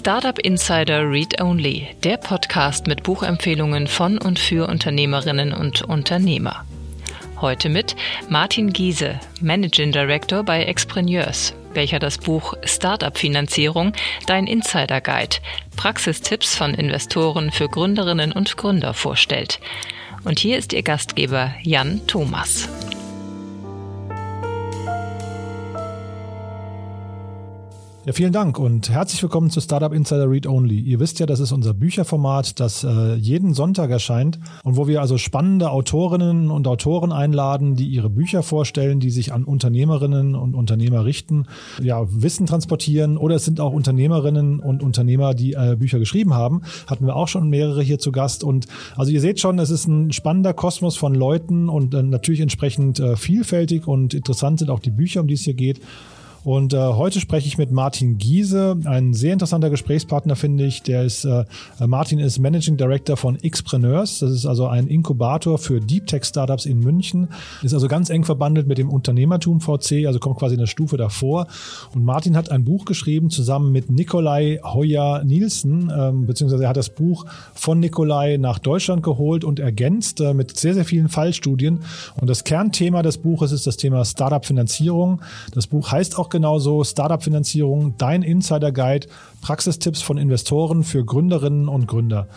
Startup Insider Read Only, der Podcast mit Buchempfehlungen von und für Unternehmerinnen und Unternehmer. Heute mit Martin Giese, Managing Director bei Expreneurs, welcher das Buch Startup Finanzierung, dein Insider Guide, Praxistipps von Investoren für Gründerinnen und Gründer vorstellt. Und hier ist Ihr Gastgeber Jan Thomas. Ja, vielen Dank und herzlich willkommen zu Startup Insider Read Only. Ihr wisst ja, das ist unser Bücherformat, das äh, jeden Sonntag erscheint und wo wir also spannende Autorinnen und Autoren einladen, die ihre Bücher vorstellen, die sich an Unternehmerinnen und Unternehmer richten, ja, Wissen transportieren oder es sind auch Unternehmerinnen und Unternehmer, die äh, Bücher geschrieben haben. Hatten wir auch schon mehrere hier zu Gast und also ihr seht schon, es ist ein spannender Kosmos von Leuten und äh, natürlich entsprechend äh, vielfältig und interessant sind auch die Bücher, um die es hier geht. Und äh, heute spreche ich mit Martin Giese, ein sehr interessanter Gesprächspartner, finde ich. Der ist, äh, Martin ist Managing Director von Xpreneurs. Das ist also ein Inkubator für Deep Tech Startups in München. Ist also ganz eng verbandelt mit dem Unternehmertum VC, also kommt quasi eine Stufe davor. Und Martin hat ein Buch geschrieben zusammen mit Nikolai Hoyer Nielsen, ähm, beziehungsweise er hat das Buch von Nikolai nach Deutschland geholt und ergänzt äh, mit sehr, sehr vielen Fallstudien. Und das Kernthema des Buches ist das Thema Startup-Finanzierung. Das Buch heißt auch genauso Startup-Finanzierung, dein Insider-Guide, Praxistipps von Investoren für Gründerinnen und Gründer.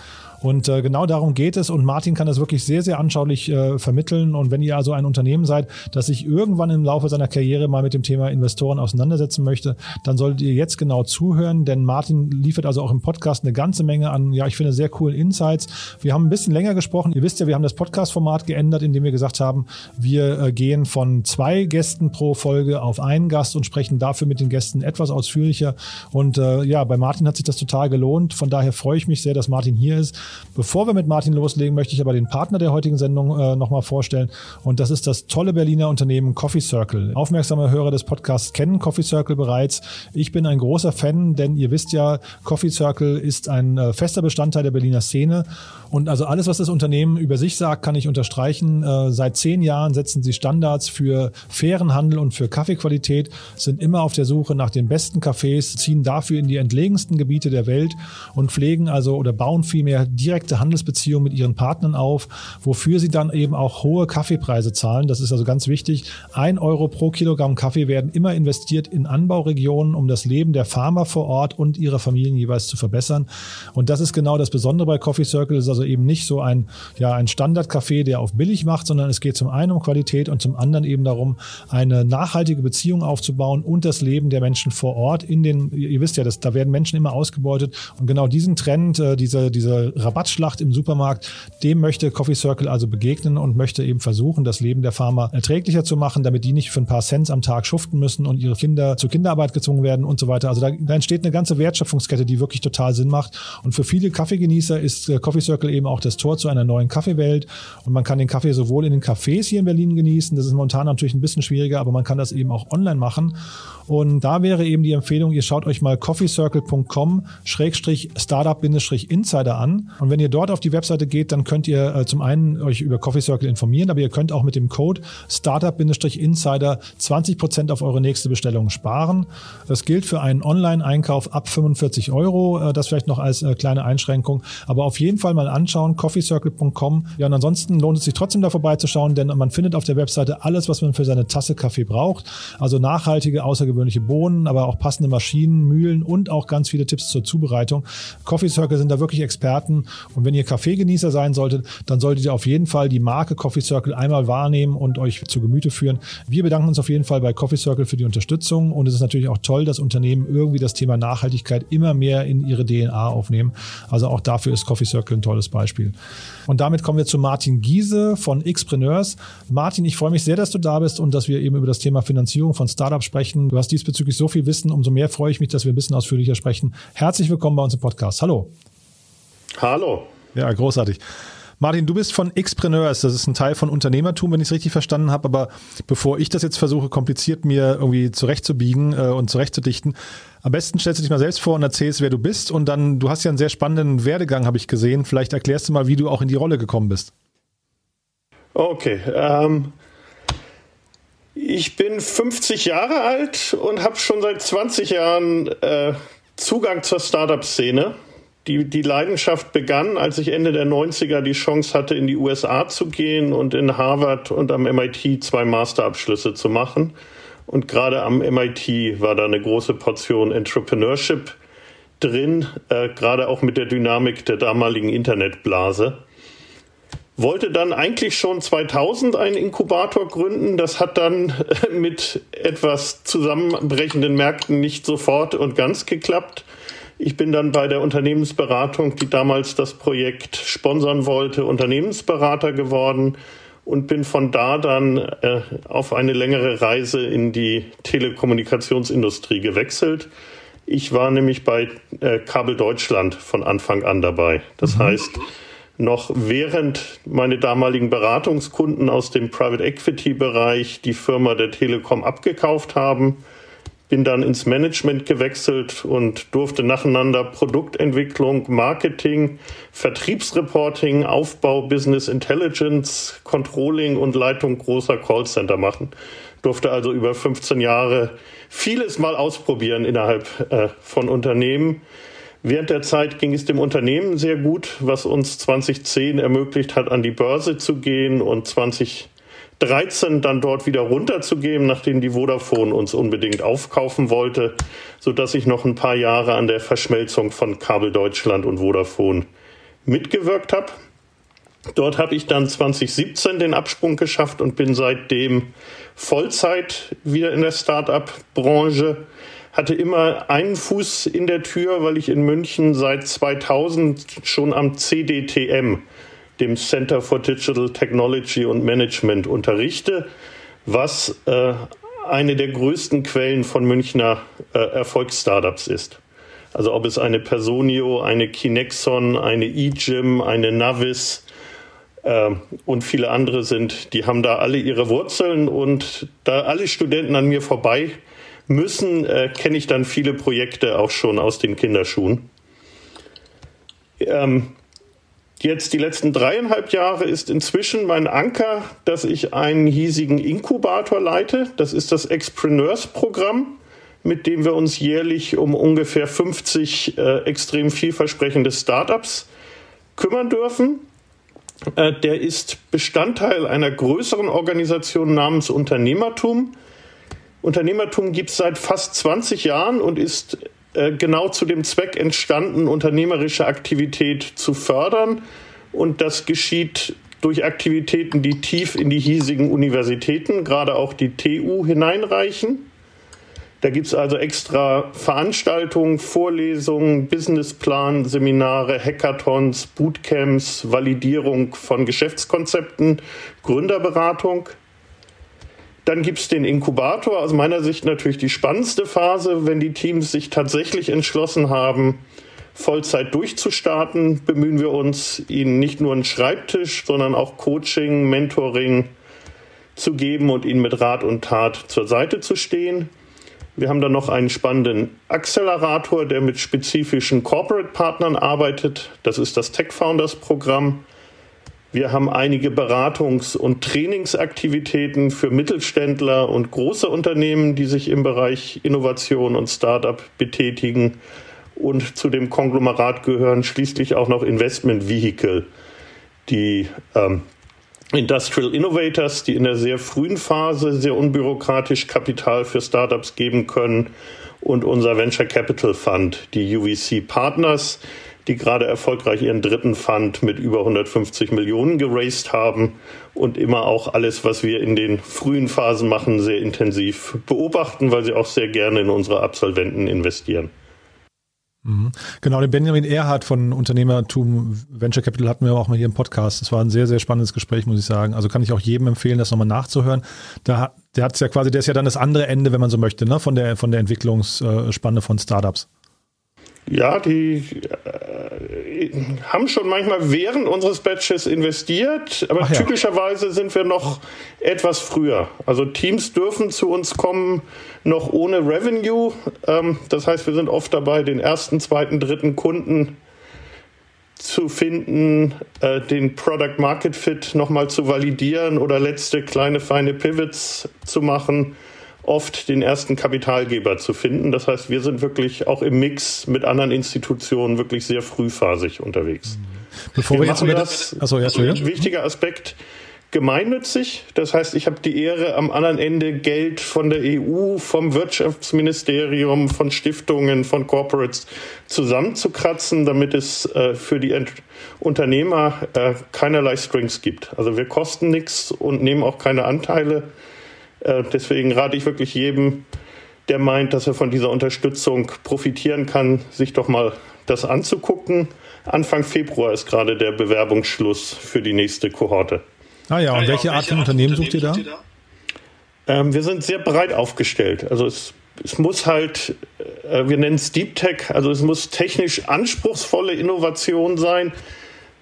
Und äh, genau darum geht es. Und Martin kann das wirklich sehr, sehr anschaulich äh, vermitteln. Und wenn ihr also ein Unternehmen seid, das sich irgendwann im Laufe seiner Karriere mal mit dem Thema Investoren auseinandersetzen möchte, dann solltet ihr jetzt genau zuhören. Denn Martin liefert also auch im Podcast eine ganze Menge an, ja, ich finde, sehr coolen Insights. Wir haben ein bisschen länger gesprochen. Ihr wisst ja, wir haben das Podcast-Format geändert, indem wir gesagt haben, wir äh, gehen von zwei Gästen pro Folge auf einen Gast und sprechen dafür mit den Gästen etwas ausführlicher. Und äh, ja, bei Martin hat sich das total gelohnt. Von daher freue ich mich sehr, dass Martin hier ist. Bevor wir mit Martin loslegen, möchte ich aber den Partner der heutigen Sendung äh, nochmal vorstellen. Und das ist das tolle Berliner Unternehmen Coffee Circle. Aufmerksame Hörer des Podcasts kennen Coffee Circle bereits. Ich bin ein großer Fan, denn ihr wisst ja, Coffee Circle ist ein äh, fester Bestandteil der Berliner Szene. Und also alles, was das Unternehmen über sich sagt, kann ich unterstreichen. Äh, seit zehn Jahren setzen sie Standards für fairen Handel und für Kaffeequalität, sind immer auf der Suche nach den besten Cafés, ziehen dafür in die entlegensten Gebiete der Welt und pflegen also oder bauen vielmehr direkte Handelsbeziehungen mit ihren Partnern auf, wofür sie dann eben auch hohe Kaffeepreise zahlen. Das ist also ganz wichtig. Ein Euro pro Kilogramm Kaffee werden immer investiert in Anbauregionen, um das Leben der Farmer vor Ort und ihrer Familien jeweils zu verbessern. Und das ist genau das Besondere bei Coffee Circle. Es ist also eben nicht so ein, ja, ein Standardcafé, der auf billig macht, sondern es geht zum einen um Qualität und zum anderen eben darum, eine nachhaltige Beziehung aufzubauen und das Leben der Menschen vor Ort in den, ihr wisst ja, dass, da werden Menschen immer ausgebeutet und genau diesen Trend, äh, diese, diese Rabattschlacht im Supermarkt, dem möchte Coffee Circle also begegnen und möchte eben versuchen, das Leben der Farmer erträglicher zu machen, damit die nicht für ein paar Cents am Tag schuften müssen und ihre Kinder zur Kinderarbeit gezwungen werden und so weiter. Also da, da entsteht eine ganze Wertschöpfungskette, die wirklich total Sinn macht. Und für viele Kaffeegenießer ist äh, Coffee Circle eben auch das Tor zu einer neuen Kaffeewelt. Und man kann den Kaffee sowohl in den Cafés hier in Berlin genießen, das ist momentan natürlich ein bisschen schwieriger, aber man kann das eben auch online machen. Und da wäre eben die Empfehlung, ihr schaut euch mal coffeecircle.com startup-insider an. Und wenn ihr dort auf die Webseite geht, dann könnt ihr äh, zum einen euch über Coffee Circle informieren, aber ihr könnt auch mit dem Code startup-insider 20% auf eure nächste Bestellung sparen. Das gilt für einen Online-Einkauf ab 45 Euro. Äh, das vielleicht noch als äh, kleine Einschränkung. Aber auf jeden Fall mal anschauen, coffeecircle.com. Ja, und ansonsten lohnt es sich trotzdem da vorbeizuschauen, denn man findet auf der Webseite alles, was man für seine Tasse Kaffee braucht. Also nachhaltige, außergewöhnliche außergewöhnliche Bohnen, aber auch passende Maschinen, Mühlen und auch ganz viele Tipps zur Zubereitung. Coffee Circle sind da wirklich Experten und wenn ihr Kaffeegenießer sein solltet, dann solltet ihr auf jeden Fall die Marke Coffee Circle einmal wahrnehmen und euch zu Gemüte führen. Wir bedanken uns auf jeden Fall bei Coffee Circle für die Unterstützung und es ist natürlich auch toll, dass Unternehmen irgendwie das Thema Nachhaltigkeit immer mehr in ihre DNA aufnehmen. Also auch dafür ist Coffee Circle ein tolles Beispiel. Und damit kommen wir zu Martin Giese von Xpreneurs. Martin, ich freue mich sehr, dass du da bist und dass wir eben über das Thema Finanzierung von Startups sprechen. Du hast diesbezüglich so viel Wissen, umso mehr freue ich mich, dass wir ein bisschen ausführlicher sprechen. Herzlich willkommen bei uns im Podcast. Hallo. Hallo. Ja, großartig. Martin, du bist von Xpreneurs, das ist ein Teil von Unternehmertum, wenn ich es richtig verstanden habe. Aber bevor ich das jetzt versuche, kompliziert mir irgendwie zurechtzubiegen äh, und zurechtzudichten, am besten stellst du dich mal selbst vor und erzählst, wer du bist. Und dann, du hast ja einen sehr spannenden Werdegang, habe ich gesehen. Vielleicht erklärst du mal, wie du auch in die Rolle gekommen bist. Okay. Ähm, ich bin 50 Jahre alt und habe schon seit 20 Jahren äh, Zugang zur Startup-Szene. Die, die Leidenschaft begann, als ich Ende der 90er die Chance hatte, in die USA zu gehen und in Harvard und am MIT zwei Masterabschlüsse zu machen. Und gerade am MIT war da eine große Portion Entrepreneurship drin, äh, gerade auch mit der Dynamik der damaligen Internetblase. Wollte dann eigentlich schon 2000 einen Inkubator gründen. Das hat dann äh, mit etwas zusammenbrechenden Märkten nicht sofort und ganz geklappt. Ich bin dann bei der Unternehmensberatung, die damals das Projekt sponsern wollte, Unternehmensberater geworden und bin von da dann äh, auf eine längere Reise in die Telekommunikationsindustrie gewechselt. Ich war nämlich bei äh, Kabel Deutschland von Anfang an dabei. Das mhm. heißt, noch während meine damaligen Beratungskunden aus dem Private Equity Bereich die Firma der Telekom abgekauft haben, bin dann ins Management gewechselt und durfte nacheinander Produktentwicklung, Marketing, Vertriebsreporting, Aufbau, Business Intelligence, Controlling und Leitung großer Callcenter machen. Durfte also über 15 Jahre vieles mal ausprobieren innerhalb äh, von Unternehmen. Während der Zeit ging es dem Unternehmen sehr gut, was uns 2010 ermöglicht hat, an die Börse zu gehen und 20 13 dann dort wieder runterzugeben, nachdem die Vodafone uns unbedingt aufkaufen wollte, sodass ich noch ein paar Jahre an der Verschmelzung von Kabel Deutschland und Vodafone mitgewirkt habe. Dort habe ich dann 2017 den Absprung geschafft und bin seitdem Vollzeit wieder in der Start-up-Branche. Hatte immer einen Fuß in der Tür, weil ich in München seit 2000 schon am CDTM, dem Center for Digital Technology und Management unterrichte, was äh, eine der größten Quellen von Münchner äh, Erfolgsstartups ist. Also ob es eine Personio, eine Kinexon, eine eGym, eine Navis äh, und viele andere sind, die haben da alle ihre Wurzeln und da alle Studenten an mir vorbei müssen, äh, kenne ich dann viele Projekte auch schon aus den Kinderschuhen. Ähm, Jetzt die letzten dreieinhalb Jahre ist inzwischen mein Anker, dass ich einen hiesigen Inkubator leite. Das ist das Expreneurs-Programm, mit dem wir uns jährlich um ungefähr 50 äh, extrem vielversprechende Startups kümmern dürfen. Äh, der ist Bestandteil einer größeren Organisation namens Unternehmertum. Unternehmertum gibt es seit fast 20 Jahren und ist genau zu dem Zweck entstanden, unternehmerische Aktivität zu fördern. Und das geschieht durch Aktivitäten, die tief in die hiesigen Universitäten, gerade auch die TU, hineinreichen. Da gibt es also extra Veranstaltungen, Vorlesungen, Businessplan, Seminare, Hackathons, Bootcamps, Validierung von Geschäftskonzepten, Gründerberatung. Dann gibt es den Inkubator, aus meiner Sicht natürlich die spannendste Phase, wenn die Teams sich tatsächlich entschlossen haben, Vollzeit durchzustarten, bemühen wir uns, ihnen nicht nur einen Schreibtisch, sondern auch Coaching, Mentoring zu geben und ihnen mit Rat und Tat zur Seite zu stehen. Wir haben dann noch einen spannenden Accelerator, der mit spezifischen Corporate-Partnern arbeitet. Das ist das Tech Founders Programm. Wir haben einige Beratungs- und Trainingsaktivitäten für Mittelständler und große Unternehmen, die sich im Bereich Innovation und Startup betätigen. Und zu dem Konglomerat gehören schließlich auch noch Investment Vehicle, die ähm, Industrial Innovators, die in der sehr frühen Phase sehr unbürokratisch Kapital für Startups geben können und unser Venture Capital Fund, die UVC Partners, die gerade erfolgreich ihren dritten Fund mit über 150 Millionen geraced haben und immer auch alles, was wir in den frühen Phasen machen, sehr intensiv beobachten, weil sie auch sehr gerne in unsere Absolventen investieren. Mhm. Genau, den Benjamin Erhardt von Unternehmertum Venture Capital hatten wir auch mal hier im Podcast. Das war ein sehr, sehr spannendes Gespräch, muss ich sagen. Also kann ich auch jedem empfehlen, das nochmal nachzuhören. Da, der hat ja quasi, der ist ja dann das andere Ende, wenn man so möchte, ne, von der, von der Entwicklungsspanne von Startups. Ja, die äh, haben schon manchmal während unseres Batches investiert, aber ja. typischerweise sind wir noch etwas früher. Also Teams dürfen zu uns kommen noch ohne Revenue. Ähm, das heißt, wir sind oft dabei, den ersten, zweiten, dritten Kunden zu finden, äh, den Product Market Fit nochmal zu validieren oder letzte kleine feine Pivots zu machen oft den ersten Kapitalgeber zu finden. Das heißt, wir sind wirklich auch im Mix mit anderen Institutionen wirklich sehr frühphasig unterwegs. Bevor wir, wir jetzt über das, achso, ja, ein wichtiger Aspekt, gemeinnützig. Das heißt, ich habe die Ehre, am anderen Ende Geld von der EU, vom Wirtschaftsministerium, von Stiftungen, von Corporates zusammenzukratzen, damit es äh, für die Ent Unternehmer äh, keinerlei Strings gibt. Also wir kosten nichts und nehmen auch keine Anteile. Äh, deswegen rate ich wirklich jedem, der meint, dass er von dieser Unterstützung profitieren kann, sich doch mal das anzugucken. Anfang Februar ist gerade der Bewerbungsschluss für die nächste Kohorte. Ah ja, und welche Art von Unternehmen sucht ihr da? Ähm, wir sind sehr breit aufgestellt. Also es, es muss halt, äh, wir nennen es Deep Tech, also es muss technisch anspruchsvolle Innovation sein,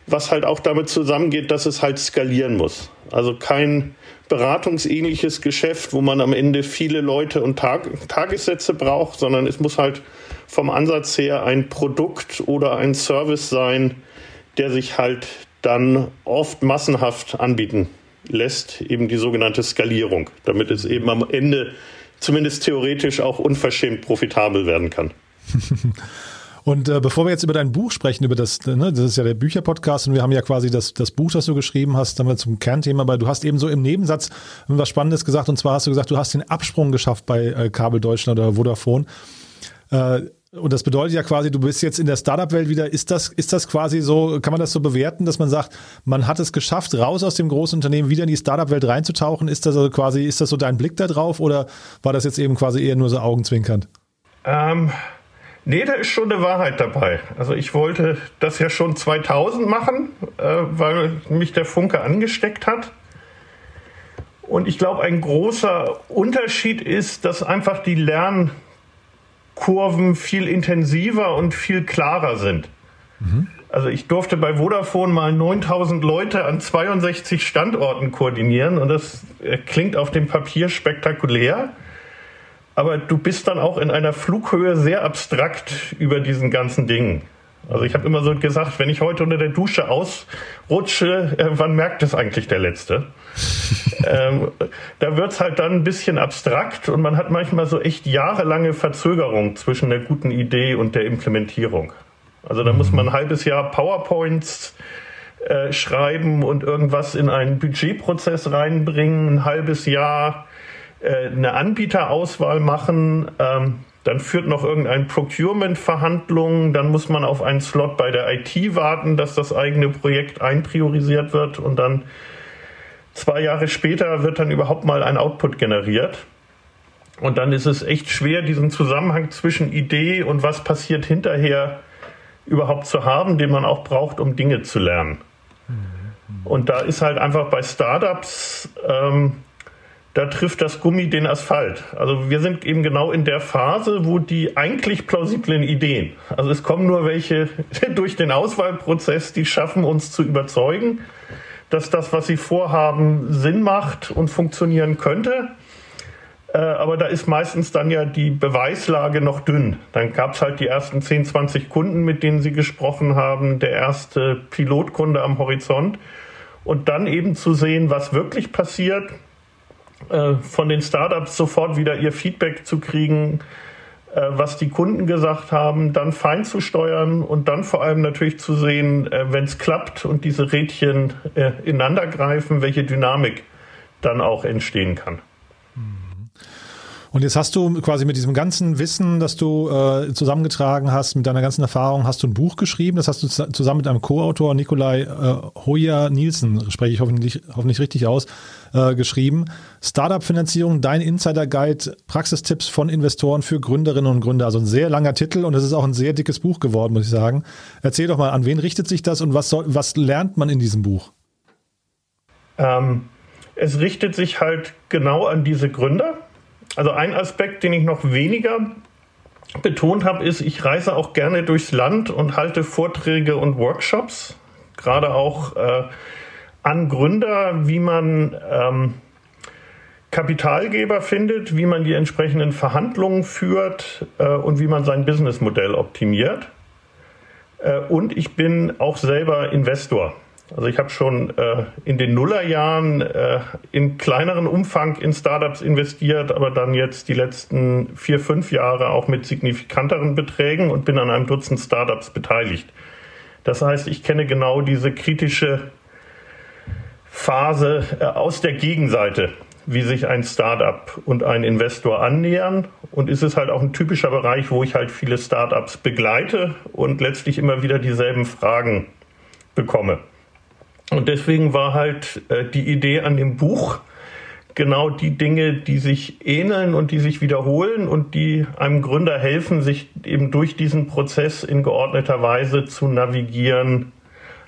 was halt auch damit zusammengeht, dass es halt skalieren muss. Also kein beratungsähnliches Geschäft, wo man am Ende viele Leute und Tag Tagessätze braucht, sondern es muss halt vom Ansatz her ein Produkt oder ein Service sein, der sich halt dann oft massenhaft anbieten lässt, eben die sogenannte Skalierung, damit es eben am Ende zumindest theoretisch auch unverschämt profitabel werden kann. Und äh, bevor wir jetzt über dein Buch sprechen, über das, ne, das ist ja der Bücherpodcast und wir haben ja quasi das, das Buch, das du geschrieben hast, dann zum Kernthema, weil du hast eben so im Nebensatz was Spannendes gesagt und zwar hast du gesagt, du hast den Absprung geschafft bei äh, Kabel Deutschland oder Vodafone. Äh, und das bedeutet ja quasi, du bist jetzt in der Startup-Welt wieder. Ist das, ist das quasi so, kann man das so bewerten, dass man sagt, man hat es geschafft, raus aus dem großen Unternehmen wieder in die Startup-Welt reinzutauchen? Ist das also quasi, ist das so dein Blick da drauf oder war das jetzt eben quasi eher nur so augenzwinkernd? Ähm, nee, da ist schon eine Wahrheit dabei. Also ich wollte das ja schon 2000 machen, äh, weil mich der Funke angesteckt hat. Und ich glaube, ein großer Unterschied ist, dass einfach die Lern- Kurven viel intensiver und viel klarer sind. Mhm. Also ich durfte bei Vodafone mal 9000 Leute an 62 Standorten koordinieren und das äh, klingt auf dem Papier spektakulär, aber du bist dann auch in einer Flughöhe sehr abstrakt über diesen ganzen Dingen. Also ich habe immer so gesagt, wenn ich heute unter der Dusche ausrutsche, äh, wann merkt es eigentlich der Letzte? ähm, da wird's halt dann ein bisschen abstrakt und man hat manchmal so echt jahrelange Verzögerung zwischen der guten Idee und der Implementierung. Also da muss man ein halbes Jahr PowerPoints äh, schreiben und irgendwas in einen Budgetprozess reinbringen, ein halbes Jahr äh, eine Anbieterauswahl machen. Ähm, dann führt noch irgendein Procurement-Verhandlung, dann muss man auf einen Slot bei der IT warten, dass das eigene Projekt einpriorisiert wird und dann zwei Jahre später wird dann überhaupt mal ein Output generiert. Und dann ist es echt schwer, diesen Zusammenhang zwischen Idee und was passiert hinterher überhaupt zu haben, den man auch braucht, um Dinge zu lernen. Und da ist halt einfach bei Startups ähm, da trifft das Gummi den Asphalt. Also wir sind eben genau in der Phase, wo die eigentlich plausiblen Ideen, also es kommen nur welche durch den Auswahlprozess, die schaffen uns zu überzeugen, dass das, was sie vorhaben, Sinn macht und funktionieren könnte. Äh, aber da ist meistens dann ja die Beweislage noch dünn. Dann gab es halt die ersten 10, 20 Kunden, mit denen sie gesprochen haben, der erste Pilotkunde am Horizont. Und dann eben zu sehen, was wirklich passiert, äh, von den Startups sofort wieder ihr Feedback zu kriegen, äh, was die Kunden gesagt haben, dann fein zu steuern und dann vor allem natürlich zu sehen, äh, wenn es klappt und diese Rädchen ineinander greifen, welche Dynamik dann auch entstehen kann. Und jetzt hast du quasi mit diesem ganzen Wissen, das du äh, zusammengetragen hast, mit deiner ganzen Erfahrung, hast du ein Buch geschrieben. Das hast du zusammen mit einem Co-Autor, Nikolai äh, Hoyer Nielsen, spreche ich hoffentlich, hoffentlich richtig aus, äh, geschrieben. Startup-Finanzierung, dein Insider-Guide, Praxistipps von Investoren für Gründerinnen und Gründer. Also ein sehr langer Titel und es ist auch ein sehr dickes Buch geworden, muss ich sagen. Erzähl doch mal, an wen richtet sich das und was, soll, was lernt man in diesem Buch? Ähm, es richtet sich halt genau an diese Gründer also ein Aspekt, den ich noch weniger betont habe, ist, ich reise auch gerne durchs Land und halte Vorträge und Workshops, gerade auch äh, an Gründer, wie man ähm, Kapitalgeber findet, wie man die entsprechenden Verhandlungen führt äh, und wie man sein Businessmodell optimiert. Äh, und ich bin auch selber Investor. Also ich habe schon äh, in den Nullerjahren äh, in kleineren Umfang in Startups investiert, aber dann jetzt die letzten vier, fünf Jahre auch mit signifikanteren Beträgen und bin an einem Dutzend Startups beteiligt. Das heißt, ich kenne genau diese kritische Phase äh, aus der Gegenseite, wie sich ein Startup und ein Investor annähern. Und ist es halt auch ein typischer Bereich, wo ich halt viele Startups begleite und letztlich immer wieder dieselben Fragen bekomme. Und deswegen war halt äh, die Idee an dem Buch genau die Dinge, die sich ähneln und die sich wiederholen und die einem Gründer helfen, sich eben durch diesen Prozess in geordneter Weise zu navigieren,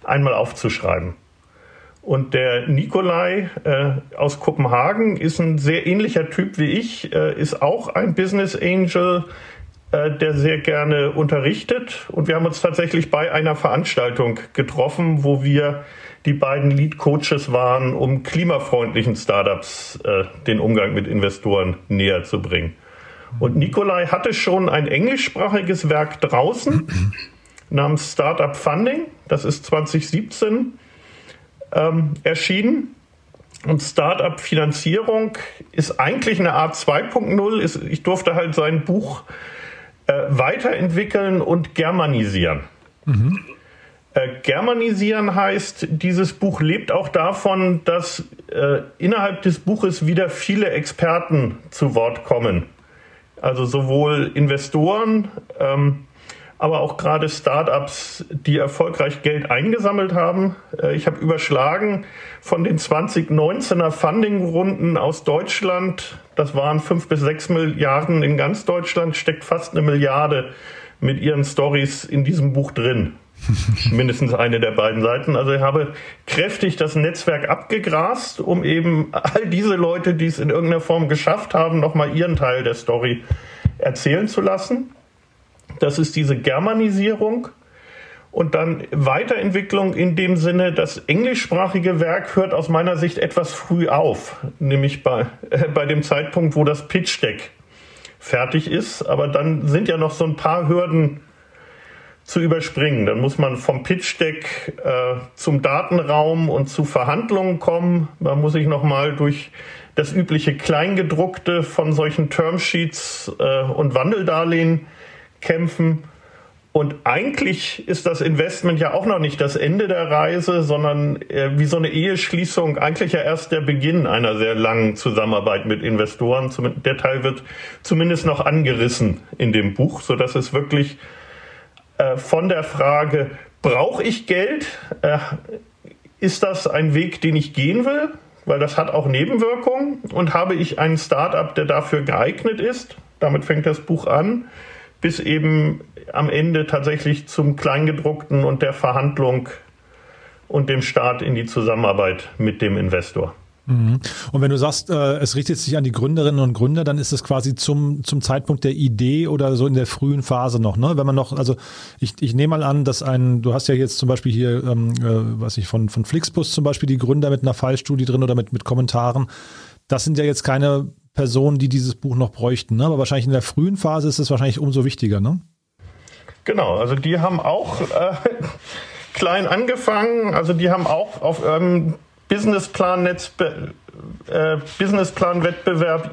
einmal aufzuschreiben. Und der Nikolai äh, aus Kopenhagen ist ein sehr ähnlicher Typ wie ich, äh, ist auch ein Business Angel, äh, der sehr gerne unterrichtet. Und wir haben uns tatsächlich bei einer Veranstaltung getroffen, wo wir die beiden Lead Coaches waren, um klimafreundlichen Startups äh, den Umgang mit Investoren näher zu bringen. Und Nikolai hatte schon ein englischsprachiges Werk draußen namens Startup Funding. Das ist 2017 ähm, erschienen. Und Startup-Finanzierung ist eigentlich eine Art 2.0. Ich durfte halt sein Buch äh, weiterentwickeln und germanisieren. Mhm. Äh, germanisieren heißt, dieses Buch lebt auch davon, dass äh, innerhalb des Buches wieder viele Experten zu Wort kommen. Also sowohl Investoren, ähm, aber auch gerade Startups, die erfolgreich Geld eingesammelt haben. Äh, ich habe überschlagen von den 2019er Funding-Runden aus Deutschland, das waren fünf bis sechs Milliarden in ganz Deutschland, steckt fast eine Milliarde mit ihren Stories in diesem Buch drin. Mindestens eine der beiden Seiten. Also ich habe kräftig das Netzwerk abgegrast, um eben all diese Leute, die es in irgendeiner Form geschafft haben, nochmal ihren Teil der Story erzählen zu lassen. Das ist diese Germanisierung. Und dann Weiterentwicklung in dem Sinne, das englischsprachige Werk hört aus meiner Sicht etwas früh auf, nämlich bei, äh, bei dem Zeitpunkt, wo das Pitch Deck fertig ist. Aber dann sind ja noch so ein paar Hürden zu überspringen. Dann muss man vom Pitch Deck äh, zum Datenraum und zu Verhandlungen kommen. Da muss ich nochmal durch das übliche Kleingedruckte von solchen Termsheets äh, und Wandeldarlehen kämpfen. Und eigentlich ist das Investment ja auch noch nicht das Ende der Reise, sondern äh, wie so eine Eheschließung eigentlich ja erst der Beginn einer sehr langen Zusammenarbeit mit Investoren. Der Teil wird zumindest noch angerissen in dem Buch, so dass es wirklich äh, von der Frage, brauche ich Geld? Äh, ist das ein Weg, den ich gehen will? Weil das hat auch Nebenwirkungen. Und habe ich einen Startup, der dafür geeignet ist? Damit fängt das Buch an. Bis eben am Ende tatsächlich zum Kleingedruckten und der Verhandlung und dem Start in die Zusammenarbeit mit dem Investor. Mhm. Und wenn du sagst, äh, es richtet sich an die Gründerinnen und Gründer, dann ist es quasi zum, zum Zeitpunkt der Idee oder so in der frühen Phase noch, ne? Wenn man noch, also ich, ich nehme mal an, dass ein, du hast ja jetzt zum Beispiel hier, ähm, äh, was ich von, von Flixbus zum Beispiel die Gründer mit einer Fallstudie drin oder mit, mit Kommentaren. Das sind ja jetzt keine Personen, die dieses Buch noch bräuchten, ne? Aber wahrscheinlich in der frühen Phase ist es wahrscheinlich umso wichtiger, ne? Genau, also die haben auch äh, klein angefangen, also die haben auch auf ähm, Businessplan-Wettbewerb äh, Businessplan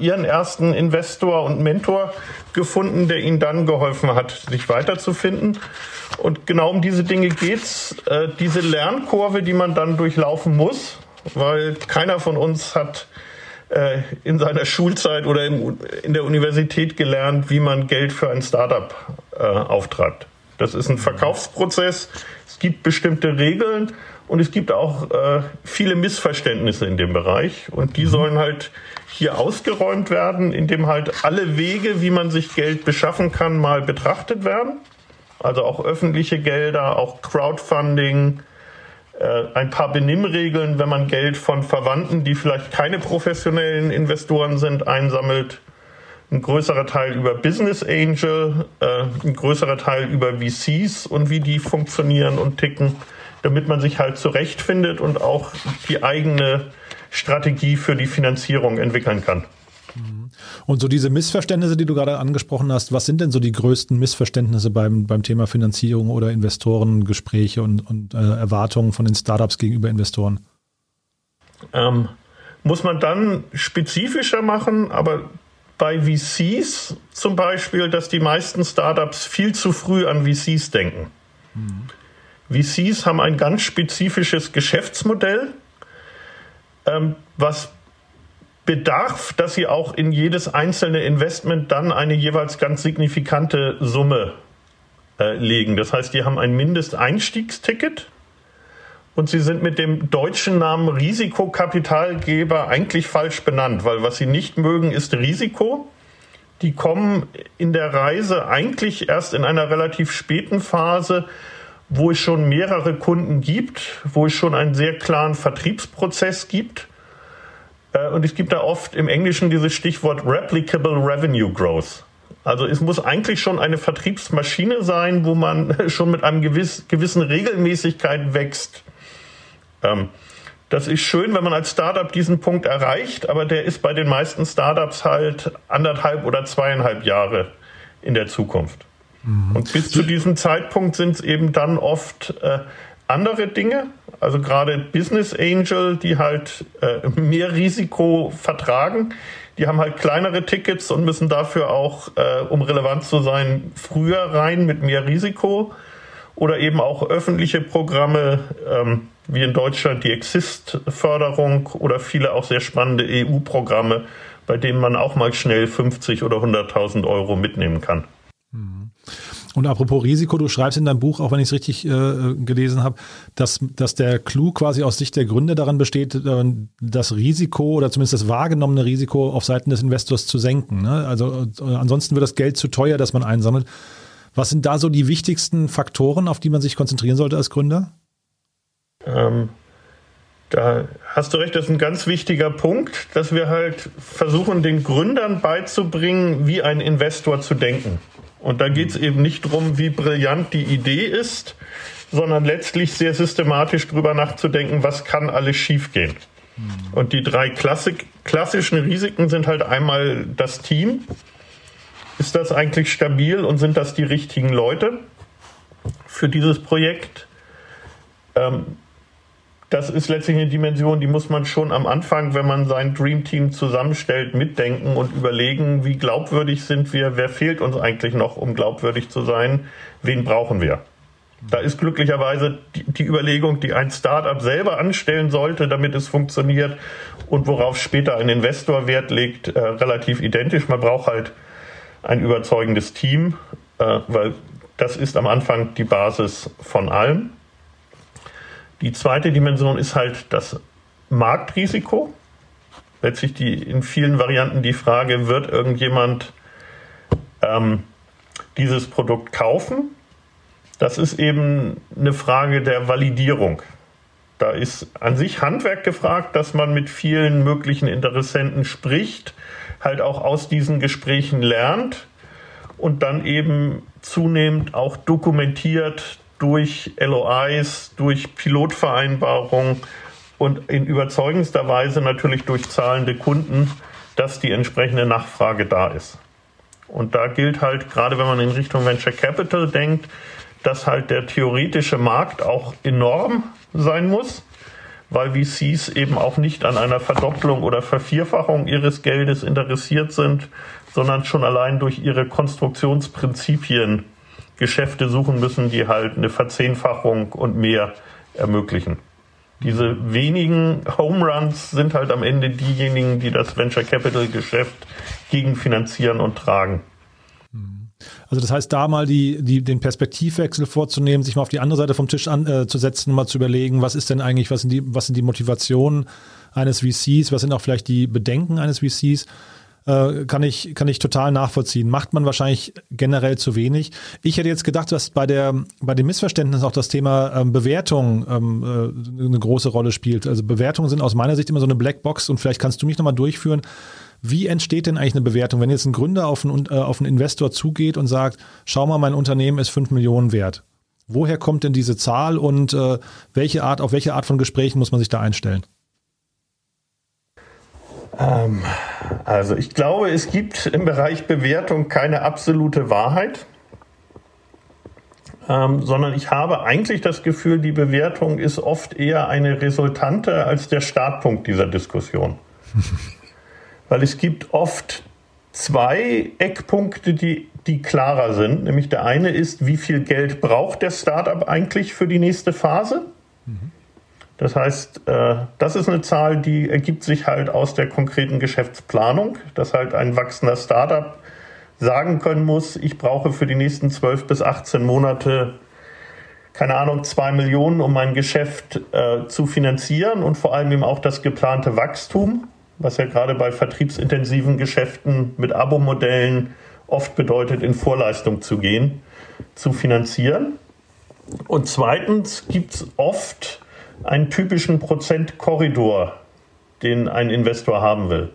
ihren ersten Investor und Mentor gefunden, der ihnen dann geholfen hat, sich weiterzufinden. Und genau um diese Dinge geht's. Äh, diese Lernkurve, die man dann durchlaufen muss, weil keiner von uns hat äh, in seiner Schulzeit oder in der Universität gelernt, wie man Geld für ein Startup äh, auftreibt. Das ist ein Verkaufsprozess. Es gibt bestimmte Regeln und es gibt auch äh, viele Missverständnisse in dem Bereich. Und die mhm. sollen halt hier ausgeräumt werden, indem halt alle Wege, wie man sich Geld beschaffen kann, mal betrachtet werden. Also auch öffentliche Gelder, auch Crowdfunding, äh, ein paar Benimmregeln, wenn man Geld von Verwandten, die vielleicht keine professionellen Investoren sind, einsammelt. Ein größerer Teil über Business Angel, äh, ein größerer Teil über VCs und wie die funktionieren und ticken damit man sich halt zurechtfindet und auch die eigene Strategie für die Finanzierung entwickeln kann. Und so diese Missverständnisse, die du gerade angesprochen hast, was sind denn so die größten Missverständnisse beim, beim Thema Finanzierung oder Investorengespräche und, und äh, Erwartungen von den Startups gegenüber Investoren? Ähm, muss man dann spezifischer machen, aber bei VCs zum Beispiel, dass die meisten Startups viel zu früh an VCs denken. Mhm. VCs haben ein ganz spezifisches Geschäftsmodell, ähm, was bedarf, dass sie auch in jedes einzelne Investment dann eine jeweils ganz signifikante Summe äh, legen. Das heißt, die haben ein Mindesteinstiegsticket und sie sind mit dem deutschen Namen Risikokapitalgeber eigentlich falsch benannt, weil was sie nicht mögen, ist Risiko. Die kommen in der Reise eigentlich erst in einer relativ späten Phase, wo es schon mehrere Kunden gibt, wo es schon einen sehr klaren Vertriebsprozess gibt. Äh, und es gibt da oft im Englischen dieses Stichwort Replicable Revenue Growth. Also es muss eigentlich schon eine Vertriebsmaschine sein, wo man schon mit einem gewiss, gewissen Regelmäßigkeit wächst. Ähm, das ist schön, wenn man als Startup diesen Punkt erreicht, aber der ist bei den meisten Startups halt anderthalb oder zweieinhalb Jahre in der Zukunft. Mhm. Und bis zu diesem Zeitpunkt sind es eben dann oft äh, andere Dinge, also gerade Business Angel, die halt äh, mehr Risiko vertragen. Die haben halt kleinere Tickets und müssen dafür auch, äh, um relevant zu sein, früher rein mit mehr Risiko. Oder eben auch öffentliche Programme, ähm, wie in Deutschland die Exist-Förderung oder viele auch sehr spannende EU-Programme, bei denen man auch mal schnell 50 oder 100.000 Euro mitnehmen kann. Mhm. Und apropos Risiko, du schreibst in deinem Buch, auch wenn ich es richtig äh, gelesen habe, dass, dass der Clou quasi aus Sicht der Gründer daran besteht, äh, das Risiko oder zumindest das wahrgenommene Risiko auf Seiten des Investors zu senken. Ne? Also äh, ansonsten wird das Geld zu teuer, dass man einsammelt. Was sind da so die wichtigsten Faktoren, auf die man sich konzentrieren sollte als Gründer? Ähm, da hast du recht, das ist ein ganz wichtiger Punkt, dass wir halt versuchen, den Gründern beizubringen, wie ein Investor zu denken. Und da geht es eben nicht darum, wie brillant die Idee ist, sondern letztlich sehr systematisch drüber nachzudenken, was kann alles schiefgehen. Und die drei Klassik, klassischen Risiken sind halt einmal das Team. Ist das eigentlich stabil und sind das die richtigen Leute für dieses Projekt? Ähm, das ist letztlich eine Dimension, die muss man schon am Anfang, wenn man sein Dream Team zusammenstellt, mitdenken und überlegen, wie glaubwürdig sind wir, wer fehlt uns eigentlich noch, um glaubwürdig zu sein, wen brauchen wir. Da ist glücklicherweise die, die Überlegung, die ein Startup selber anstellen sollte, damit es funktioniert und worauf später ein Investor Wert legt, äh, relativ identisch. Man braucht halt ein überzeugendes Team, äh, weil das ist am Anfang die Basis von allem. Die zweite Dimension ist halt das Marktrisiko. Letztlich die, in vielen Varianten die Frage, wird irgendjemand ähm, dieses Produkt kaufen? Das ist eben eine Frage der Validierung. Da ist an sich Handwerk gefragt, dass man mit vielen möglichen Interessenten spricht, halt auch aus diesen Gesprächen lernt und dann eben zunehmend auch dokumentiert, durch LOIs, durch Pilotvereinbarungen und in überzeugendster Weise natürlich durch zahlende Kunden, dass die entsprechende Nachfrage da ist. Und da gilt halt, gerade wenn man in Richtung Venture Capital denkt, dass halt der theoretische Markt auch enorm sein muss, weil VCs eben auch nicht an einer Verdopplung oder Vervierfachung ihres Geldes interessiert sind, sondern schon allein durch ihre Konstruktionsprinzipien Geschäfte suchen müssen, die halt eine Verzehnfachung und mehr ermöglichen. Diese wenigen Home Runs sind halt am Ende diejenigen, die das Venture Capital Geschäft gegenfinanzieren und tragen. Also das heißt, da mal die, die, den Perspektivwechsel vorzunehmen, sich mal auf die andere Seite vom Tisch an, äh, zu setzen, mal zu überlegen, was ist denn eigentlich, was sind die, was sind die Motivationen eines VCs, was sind auch vielleicht die Bedenken eines VCs äh, kann, ich, kann ich total nachvollziehen. Macht man wahrscheinlich generell zu wenig. Ich hätte jetzt gedacht, dass bei, der, bei dem Missverständnis auch das Thema ähm, Bewertung ähm, äh, eine große Rolle spielt. Also Bewertungen sind aus meiner Sicht immer so eine Blackbox und vielleicht kannst du mich nochmal durchführen. Wie entsteht denn eigentlich eine Bewertung, wenn jetzt ein Gründer auf einen, äh, auf einen Investor zugeht und sagt, schau mal, mein Unternehmen ist 5 Millionen wert? Woher kommt denn diese Zahl und äh, welche Art, auf welche Art von Gesprächen muss man sich da einstellen? Ähm, Also ich glaube, es gibt im Bereich Bewertung keine absolute Wahrheit, ähm, sondern ich habe eigentlich das Gefühl, die Bewertung ist oft eher eine Resultante als der Startpunkt dieser Diskussion. Weil es gibt oft zwei Eckpunkte, die, die klarer sind. Nämlich der eine ist, wie viel Geld braucht der Startup eigentlich für die nächste Phase? Mhm. Das heißt, äh, das ist eine Zahl, die ergibt sich halt aus der konkreten Geschäftsplanung, dass halt ein wachsender Startup sagen können muss, ich brauche für die nächsten 12 bis 18 Monate, keine Ahnung, zwei Millionen, um mein Geschäft äh, zu finanzieren und vor allem eben auch das geplante Wachstum, was ja gerade bei vertriebsintensiven Geschäften mit Abo-Modellen oft bedeutet, in Vorleistung zu gehen, zu finanzieren. Und zweitens gibt es oft einen typischen Prozentkorridor, den ein Investor haben will.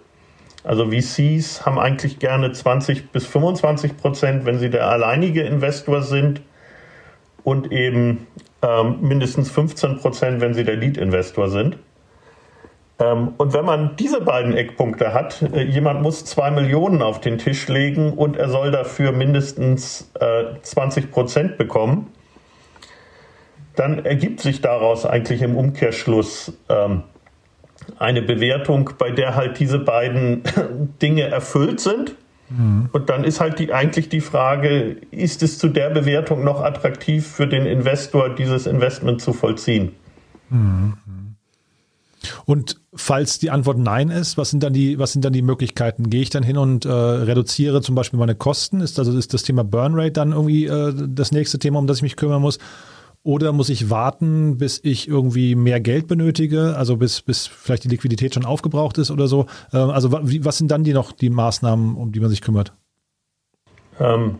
Also VCs haben eigentlich gerne 20 bis 25 Prozent, wenn sie der alleinige Investor sind und eben ähm, mindestens 15 Prozent, wenn sie der Lead-Investor sind. Ähm, und wenn man diese beiden Eckpunkte hat, äh, jemand muss zwei Millionen auf den Tisch legen und er soll dafür mindestens äh, 20 Prozent bekommen, dann ergibt sich daraus eigentlich im Umkehrschluss ähm, eine Bewertung, bei der halt diese beiden Dinge erfüllt sind. Mhm. Und dann ist halt die, eigentlich die Frage, ist es zu der Bewertung noch attraktiv für den Investor, dieses Investment zu vollziehen? Mhm. Und falls die Antwort Nein ist, was sind dann die, was sind dann die Möglichkeiten? Gehe ich dann hin und äh, reduziere zum Beispiel meine Kosten? Ist also ist das Thema Burn Rate dann irgendwie äh, das nächste Thema, um das ich mich kümmern muss? Oder muss ich warten, bis ich irgendwie mehr Geld benötige, also bis, bis vielleicht die Liquidität schon aufgebraucht ist oder so? Ähm, also was sind dann die noch die Maßnahmen, um die man sich kümmert? Ähm,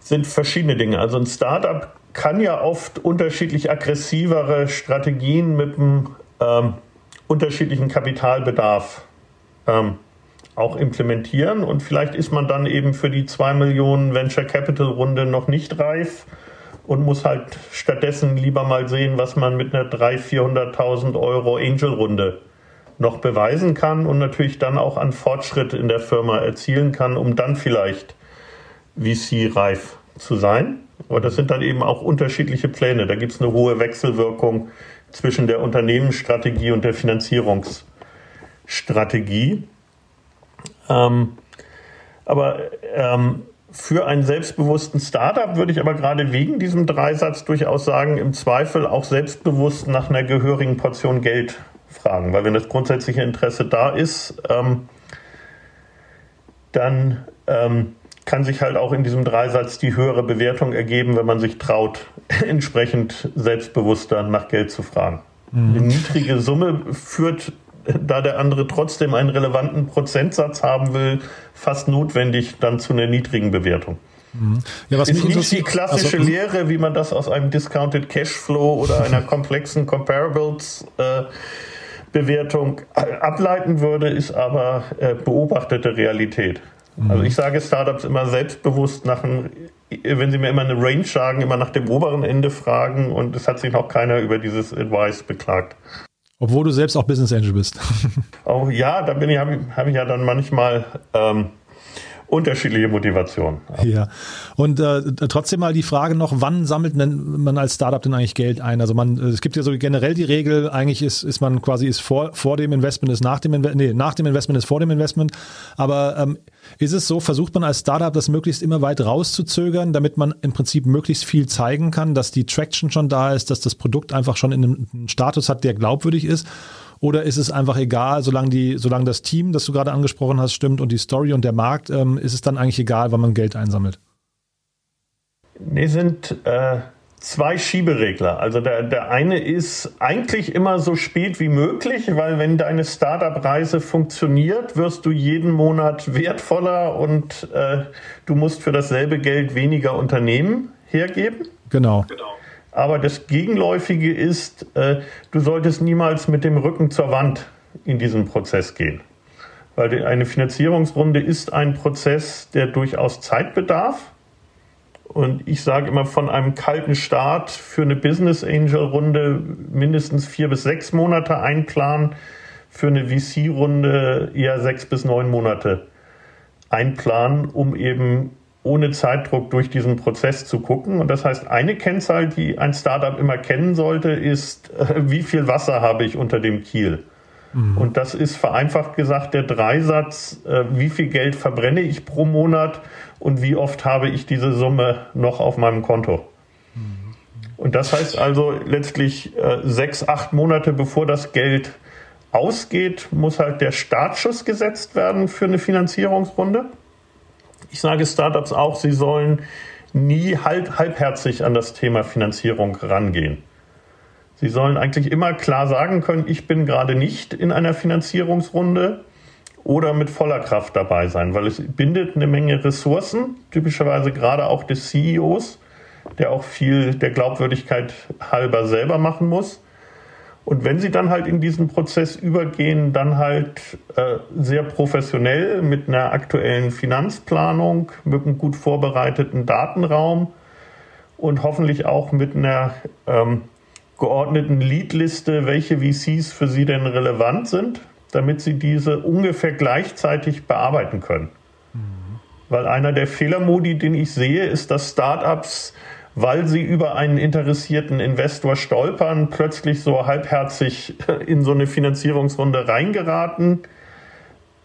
sind verschiedene Dinge. Also ein Startup kann ja oft unterschiedlich aggressivere Strategien mit einem ähm, unterschiedlichen Kapitalbedarf ähm, auch implementieren. Und vielleicht ist man dann eben für die 2 Millionen Venture Capital Runde noch nicht reif und muss halt stattdessen lieber mal sehen, was man mit einer 300.000, 400.000 Euro Angel-Runde noch beweisen kann und natürlich dann auch an Fortschritt in der Firma erzielen kann, um dann vielleicht VC-reif zu sein. Aber das sind dann eben auch unterschiedliche Pläne. Da gibt es eine hohe Wechselwirkung zwischen der Unternehmensstrategie und der Finanzierungsstrategie. Ähm, aber ähm, für einen selbstbewussten Startup würde ich aber gerade wegen diesem Dreisatz durchaus sagen, im Zweifel auch selbstbewusst nach einer gehörigen Portion Geld fragen. Weil wenn das grundsätzliche Interesse da ist, ähm, dann ähm, kann sich halt auch in diesem Dreisatz die höhere Bewertung ergeben, wenn man sich traut, entsprechend selbstbewusster nach Geld zu fragen. Mhm. Eine niedrige Summe führt da der andere trotzdem einen relevanten Prozentsatz haben will, fast notwendig dann zu einer niedrigen Bewertung. Mhm. Ja, was ist nicht die klassische also, Lehre, wie man das aus einem Discounted Cashflow oder einer komplexen Comparables äh, Bewertung ableiten würde, ist aber äh, beobachtete Realität. Mhm. Also ich sage Startups immer selbstbewusst nach einem, wenn sie mir immer eine Range sagen, immer nach dem oberen Ende fragen und es hat sich noch keiner über dieses Advice beklagt. Obwohl du selbst auch Business Angel bist. oh ja, da bin ich, habe hab ich ja dann manchmal ähm, unterschiedliche Motivationen. Ja. Und äh, trotzdem mal die Frage noch, wann sammelt man als Startup denn eigentlich Geld ein? Also man, es gibt ja so generell die Regel, eigentlich ist, ist man quasi ist vor, vor dem Investment, ist nach dem Investment, nee, nach dem Investment ist vor dem Investment. Aber ähm, ist es so, versucht man als Startup das möglichst immer weit rauszuzögern, damit man im Prinzip möglichst viel zeigen kann, dass die Traction schon da ist, dass das Produkt einfach schon in einem Status hat, der glaubwürdig ist? Oder ist es einfach egal, solange, die, solange das Team, das du gerade angesprochen hast, stimmt und die Story und der Markt, ähm, ist es dann eigentlich egal, wann man Geld einsammelt? Nee, sind äh, zwei Schieberegler. Also der, der eine ist eigentlich immer so spät wie möglich, weil wenn deine Startup-Reise funktioniert, wirst du jeden Monat wertvoller und äh, du musst für dasselbe Geld weniger Unternehmen hergeben. Genau. genau. Aber das Gegenläufige ist, äh, du solltest niemals mit dem Rücken zur Wand in diesen Prozess gehen. Weil eine Finanzierungsrunde ist ein Prozess, der durchaus Zeit bedarf. Und ich sage immer, von einem kalten Start für eine Business Angel Runde mindestens vier bis sechs Monate einplanen. für eine VC-Runde eher sechs bis neun Monate einplanen, um eben ohne Zeitdruck durch diesen Prozess zu gucken. Und das heißt, eine Kennzahl, die ein Startup immer kennen sollte, ist, äh, wie viel Wasser habe ich unter dem Kiel? Mhm. Und das ist vereinfacht gesagt der Dreisatz, äh, wie viel Geld verbrenne ich pro Monat und wie oft habe ich diese Summe noch auf meinem Konto. Mhm. Und das heißt also letztlich äh, sechs, acht Monate bevor das Geld ausgeht, muss halt der Startschuss gesetzt werden für eine Finanzierungsrunde. Ich sage Startups auch, sie sollen nie halb, halbherzig an das Thema Finanzierung rangehen. Sie sollen eigentlich immer klar sagen können, ich bin gerade nicht in einer Finanzierungsrunde oder mit voller Kraft dabei sein, weil es bindet eine Menge Ressourcen, typischerweise gerade auch des CEOs, der auch viel der Glaubwürdigkeit halber selber machen muss. Und wenn sie dann halt in diesen Prozess übergehen, dann halt äh, sehr professionell mit einer aktuellen Finanzplanung, mit einem gut vorbereiteten Datenraum und hoffentlich auch mit einer ähm, geordneten Leadliste, welche VCs für sie denn relevant sind, damit sie diese ungefähr gleichzeitig bearbeiten können. Mhm. Weil einer der Fehlermodi, den ich sehe, ist, dass Startups weil sie über einen interessierten Investor stolpern, plötzlich so halbherzig in so eine Finanzierungsrunde reingeraten,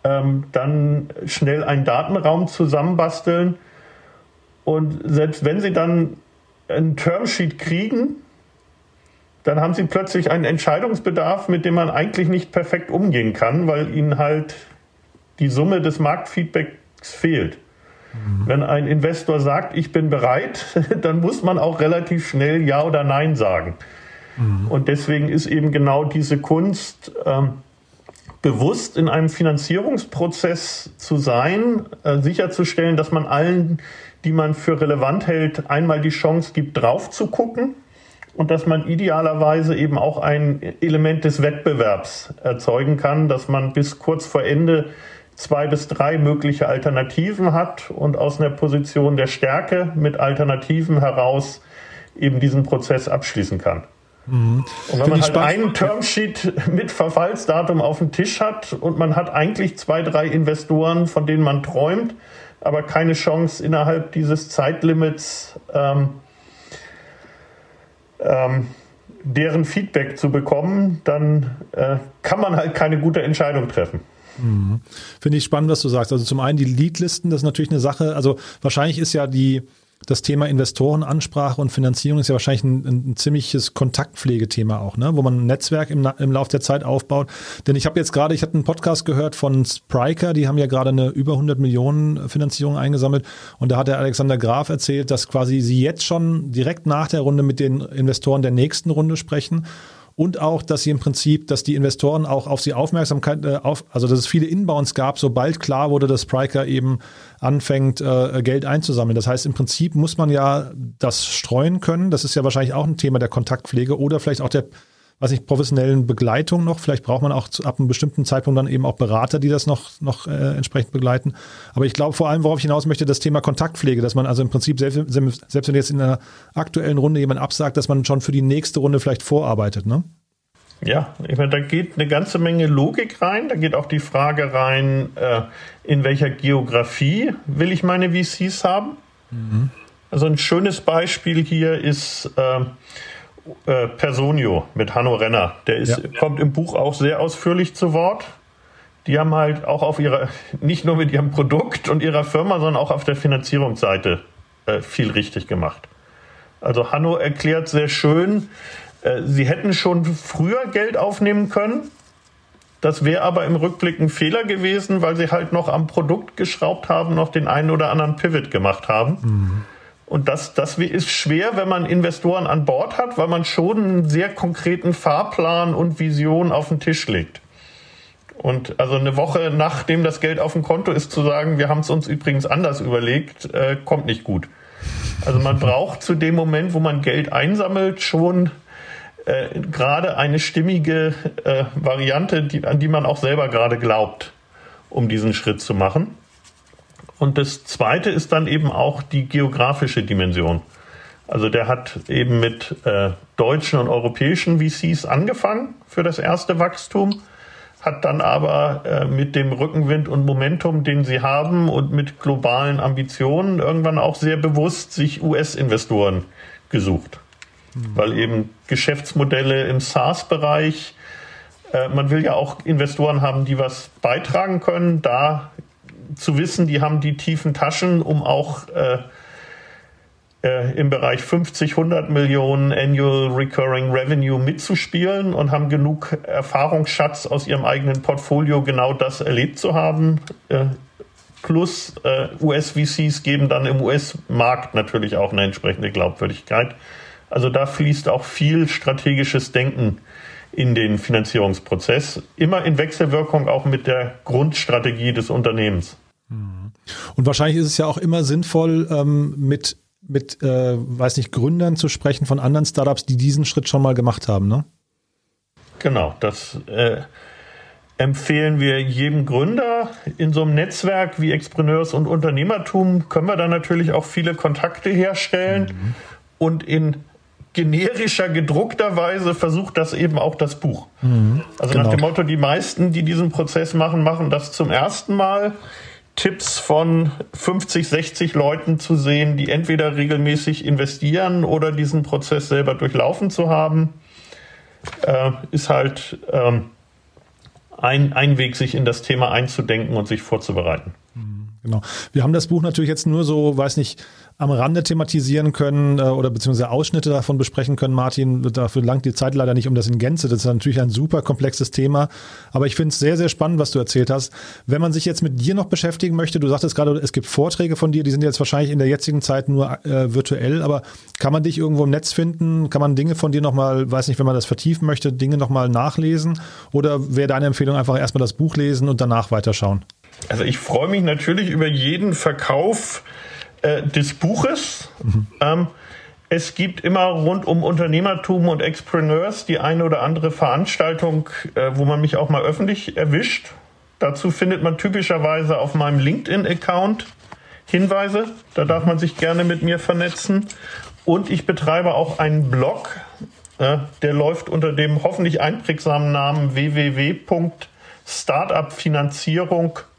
ähm, dann schnell einen Datenraum zusammenbasteln und selbst wenn sie dann ein Termsheet kriegen, dann haben sie plötzlich einen Entscheidungsbedarf, mit dem man eigentlich nicht perfekt umgehen kann, weil ihnen halt die Summe des Marktfeedbacks fehlt. Wenn ein Investor sagt, ich bin bereit, dann muss man auch relativ schnell Ja oder Nein sagen. Mhm. Und deswegen ist eben genau diese Kunst, ähm, bewusst in einem Finanzierungsprozess zu sein, äh, sicherzustellen, dass man allen, die man für relevant hält, einmal die Chance gibt, drauf zu gucken und dass man idealerweise eben auch ein Element des Wettbewerbs erzeugen kann, dass man bis kurz vor Ende zwei bis drei mögliche Alternativen hat und aus einer Position der Stärke mit Alternativen heraus eben diesen Prozess abschließen kann. Mhm. Und wenn man halt einen Termsheet mit Verfallsdatum auf dem Tisch hat und man hat eigentlich zwei, drei Investoren, von denen man träumt, aber keine Chance innerhalb dieses Zeitlimits ähm, ähm, deren Feedback zu bekommen, dann äh, kann man halt keine gute Entscheidung treffen. Mhm. Finde ich spannend, was du sagst. Also zum einen die Leadlisten, das ist natürlich eine Sache. Also wahrscheinlich ist ja die das Thema Investorenansprache und Finanzierung ist ja wahrscheinlich ein, ein ziemliches Kontaktpflegethema auch, ne? wo man ein Netzwerk im, im Laufe der Zeit aufbaut. Denn ich habe jetzt gerade, ich hatte einen Podcast gehört von Spriker, die haben ja gerade eine über 100 Millionen Finanzierung eingesammelt und da hat der Alexander Graf erzählt, dass quasi sie jetzt schon direkt nach der Runde mit den Investoren der nächsten Runde sprechen und auch, dass sie im Prinzip, dass die Investoren auch auf sie Aufmerksamkeit, äh, auf, also dass es viele Inbounds gab, sobald klar wurde, dass Spriker eben anfängt, äh, Geld einzusammeln. Das heißt, im Prinzip muss man ja das streuen können. Das ist ja wahrscheinlich auch ein Thema der Kontaktpflege oder vielleicht auch der weiß nicht, professionellen Begleitung noch. Vielleicht braucht man auch ab einem bestimmten Zeitpunkt dann eben auch Berater, die das noch, noch äh, entsprechend begleiten. Aber ich glaube vor allem, worauf ich hinaus möchte, das Thema Kontaktpflege, dass man also im Prinzip, selbst, selbst wenn jetzt in einer aktuellen Runde jemand absagt, dass man schon für die nächste Runde vielleicht vorarbeitet, ne? Ja, ich meine, da geht eine ganze Menge Logik rein. Da geht auch die Frage rein, äh, in welcher Geografie will ich meine VCs haben? Mhm. Also ein schönes Beispiel hier ist äh, äh, Personio mit Hanno Renner. Der ist, ja. kommt im Buch auch sehr ausführlich zu Wort. Die haben halt auch auf ihrer, nicht nur mit ihrem Produkt und ihrer Firma, sondern auch auf der Finanzierungsseite äh, viel richtig gemacht. Also Hanno erklärt sehr schön, äh, sie hätten schon früher Geld aufnehmen können. Das wäre aber im Rückblick ein Fehler gewesen, weil sie halt noch am Produkt geschraubt haben, noch den einen oder anderen Pivot gemacht haben. Mhm. Und das, das ist schwer, wenn man Investoren an Bord hat, weil man schon einen sehr konkreten Fahrplan und Vision auf den Tisch legt. Und also eine Woche nachdem das Geld auf dem Konto ist, zu sagen, wir haben es uns übrigens anders überlegt, äh, kommt nicht gut. Also man braucht zu dem Moment, wo man Geld einsammelt, schon äh, gerade eine stimmige äh, Variante, die, an die man auch selber gerade glaubt, um diesen Schritt zu machen. Und das Zweite ist dann eben auch die geografische Dimension. Also der hat eben mit äh, deutschen und europäischen VCs angefangen für das erste Wachstum, hat dann aber äh, mit dem Rückenwind und Momentum, den sie haben und mit globalen Ambitionen irgendwann auch sehr bewusst sich US-Investoren gesucht. Mhm. Weil eben Geschäftsmodelle im SaaS-Bereich, äh, man will ja auch Investoren haben, die was beitragen können, da zu wissen, die haben die tiefen Taschen, um auch äh, äh, im Bereich 50, 100 Millionen Annual Recurring Revenue mitzuspielen und haben genug Erfahrungsschatz aus ihrem eigenen Portfolio, genau das erlebt zu haben. Äh, plus äh, US-VCs geben dann im US-Markt natürlich auch eine entsprechende Glaubwürdigkeit. Also da fließt auch viel strategisches Denken in den Finanzierungsprozess, immer in Wechselwirkung auch mit der Grundstrategie des Unternehmens. Und wahrscheinlich ist es ja auch immer sinnvoll, ähm, mit mit, äh, weiß nicht, Gründern zu sprechen von anderen Startups, die diesen Schritt schon mal gemacht haben, ne? Genau, das äh, empfehlen wir jedem Gründer. In so einem Netzwerk wie Expreneurs und Unternehmertum können wir dann natürlich auch viele Kontakte herstellen mhm. und in generischer, gedruckter Weise versucht das eben auch das Buch. Mhm, also genau. nach dem Motto, die meisten, die diesen Prozess machen, machen das zum ersten Mal. Tipps von 50, 60 Leuten zu sehen, die entweder regelmäßig investieren oder diesen Prozess selber durchlaufen zu haben, äh, ist halt ähm, ein, ein Weg, sich in das Thema einzudenken und sich vorzubereiten. Genau. Wir haben das Buch natürlich jetzt nur so, weiß nicht, am Rande thematisieren können äh, oder beziehungsweise Ausschnitte davon besprechen können, Martin. Dafür langt die Zeit leider nicht um das in Gänze. Das ist natürlich ein super komplexes Thema. Aber ich finde es sehr, sehr spannend, was du erzählt hast. Wenn man sich jetzt mit dir noch beschäftigen möchte, du sagtest gerade, es gibt Vorträge von dir, die sind jetzt wahrscheinlich in der jetzigen Zeit nur äh, virtuell, aber kann man dich irgendwo im Netz finden? Kann man Dinge von dir nochmal, weiß nicht, wenn man das vertiefen möchte, Dinge nochmal nachlesen? Oder wäre deine Empfehlung einfach erstmal das Buch lesen und danach weiterschauen? Also ich freue mich natürlich über jeden Verkauf äh, des Buches. Mhm. Ähm, es gibt immer rund um Unternehmertum und Expreneurs die eine oder andere Veranstaltung, äh, wo man mich auch mal öffentlich erwischt. Dazu findet man typischerweise auf meinem LinkedIn-Account Hinweise. Da darf man sich gerne mit mir vernetzen. Und ich betreibe auch einen Blog, äh, der läuft unter dem hoffentlich einprägsamen Namen www.startupfinanzierung.com.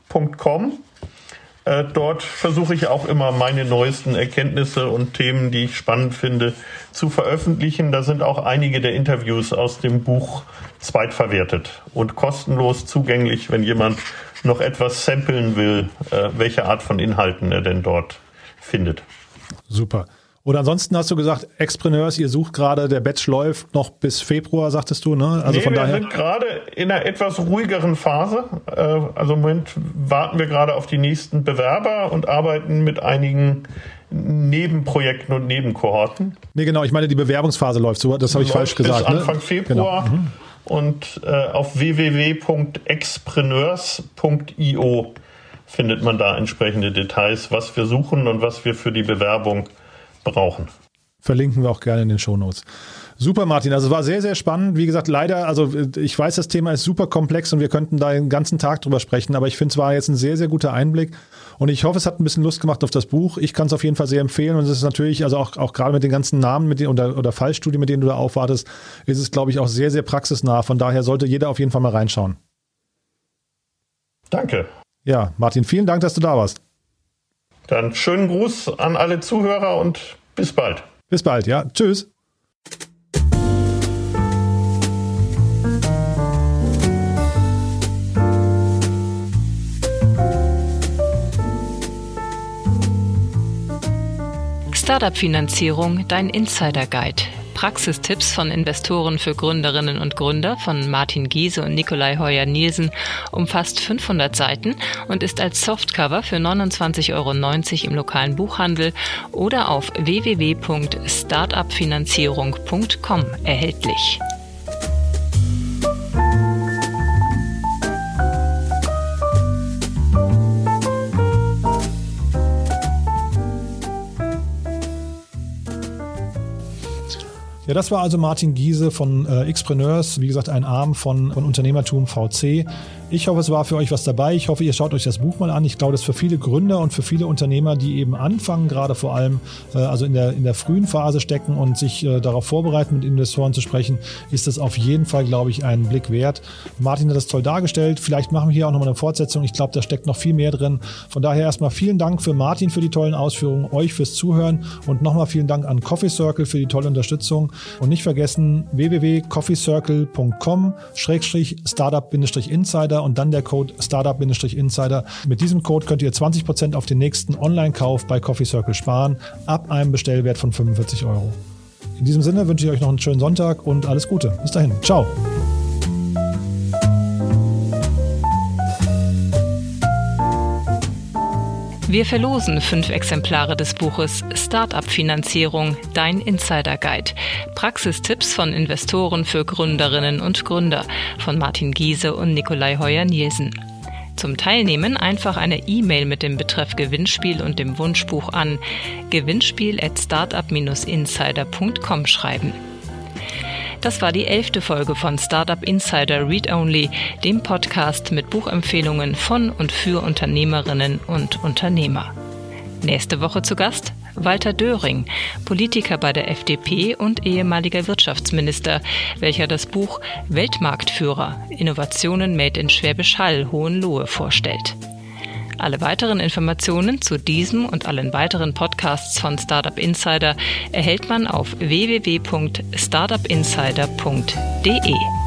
Äh, dort versuche ich auch immer meine neuesten Erkenntnisse und Themen, die ich spannend finde, zu veröffentlichen. Da sind auch einige der Interviews aus dem Buch zweitverwertet und kostenlos zugänglich, wenn jemand noch etwas samplen will, äh, welche Art von Inhalten er denn dort findet. Super. Oder ansonsten hast du gesagt, Expreneurs, ihr sucht gerade, der Batch läuft noch bis Februar, sagtest du, ne? Also nee, von wir daher. sind gerade in einer etwas ruhigeren Phase. Äh, also im Moment warten wir gerade auf die nächsten Bewerber und arbeiten mit einigen Nebenprojekten und Nebenkohorten. Nee, genau, ich meine, die Bewerbungsphase läuft so, das habe ich falsch gesagt. Bis ne? Anfang Februar. Genau. Mhm. Und äh, auf www.expreneurs.io findet man da entsprechende Details, was wir suchen und was wir für die Bewerbung brauchen. Verlinken wir auch gerne in den Shownotes. Super, Martin. Also war sehr, sehr spannend. Wie gesagt, leider, also ich weiß, das Thema ist super komplex und wir könnten da den ganzen Tag drüber sprechen, aber ich finde, es war jetzt ein sehr, sehr guter Einblick und ich hoffe, es hat ein bisschen Lust gemacht auf das Buch. Ich kann es auf jeden Fall sehr empfehlen und es ist natürlich, also auch, auch gerade mit den ganzen Namen mit denen, oder, oder Fallstudien, mit denen du da aufwartest, ist es, glaube ich, auch sehr, sehr praxisnah. Von daher sollte jeder auf jeden Fall mal reinschauen. Danke. Ja, Martin, vielen Dank, dass du da warst. Dann schönen Gruß an alle Zuhörer und bis bald. Bis bald, ja. Tschüss. Startup-Finanzierung, dein Insider-Guide. Praxistipps von Investoren für Gründerinnen und Gründer von Martin Giese und Nikolai Heuer-Nielsen umfasst 500 Seiten und ist als Softcover für 29,90 Euro im lokalen Buchhandel oder auf www.startupfinanzierung.com erhältlich. Ja, das war also Martin Giese von äh, Xpreneurs, wie gesagt, ein Arm von, von Unternehmertum VC. Ich hoffe, es war für euch was dabei. Ich hoffe, ihr schaut euch das Buch mal an. Ich glaube, das ist für viele Gründer und für viele Unternehmer, die eben anfangen, gerade vor allem, äh, also in der, in der frühen Phase stecken und sich äh, darauf vorbereiten, mit Investoren zu sprechen, ist das auf jeden Fall, glaube ich, einen Blick wert. Martin hat das toll dargestellt. Vielleicht machen wir hier auch nochmal eine Fortsetzung. Ich glaube, da steckt noch viel mehr drin. Von daher erstmal vielen Dank für Martin für die tollen Ausführungen, euch fürs Zuhören und nochmal vielen Dank an Coffee Circle für die tolle Unterstützung. Und nicht vergessen, www.coffeecircle.com Startup-Insider und dann der Code Startup-Insider. Mit diesem Code könnt ihr 20% auf den nächsten Online-Kauf bei Coffee Circle sparen, ab einem Bestellwert von 45 Euro. In diesem Sinne wünsche ich euch noch einen schönen Sonntag und alles Gute. Bis dahin. Ciao. Wir verlosen fünf Exemplare des Buches Startup-Finanzierung, dein Insider Guide. Praxistipps von Investoren für Gründerinnen und Gründer von Martin Giese und Nikolai Heuer-Nielsen. Zum Teilnehmen einfach eine E-Mail mit dem Betreff Gewinnspiel und dem Wunschbuch an gewinnspiel at startup-insider.com schreiben. Das war die elfte Folge von Startup Insider Read Only, dem Podcast mit Buchempfehlungen von und für Unternehmerinnen und Unternehmer. Nächste Woche zu Gast Walter Döring, Politiker bei der FDP und ehemaliger Wirtschaftsminister, welcher das Buch Weltmarktführer Innovationen made in Schwäbisch Hall Hohenlohe vorstellt. Alle weiteren Informationen zu diesem und allen weiteren Podcasts von Startup Insider erhält man auf www.startupinsider.de.